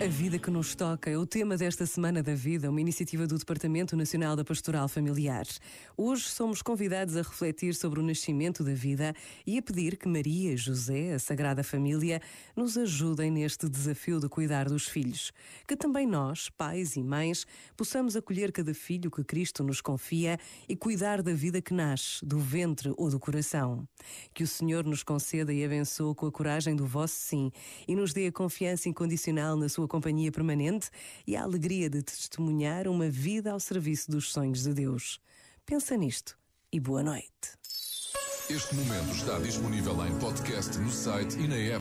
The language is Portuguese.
A vida que nos toca é o tema desta Semana da Vida, uma iniciativa do Departamento Nacional da Pastoral Familiar. Hoje somos convidados a refletir sobre o nascimento da vida e a pedir que Maria, José, a Sagrada Família, nos ajudem neste desafio de cuidar dos filhos. Que também nós, pais e mães, possamos acolher cada filho que Cristo nos confia e cuidar da vida que nasce, do ventre ou do coração. Que o Senhor nos conceda e abençoe com a coragem do vosso sim e nos dê a confiança incondicional na sua sua companhia permanente e a alegria de testemunhar uma vida ao serviço dos sonhos de Deus. Pensa nisto e boa noite. Este momento está disponível em podcast no site e na app.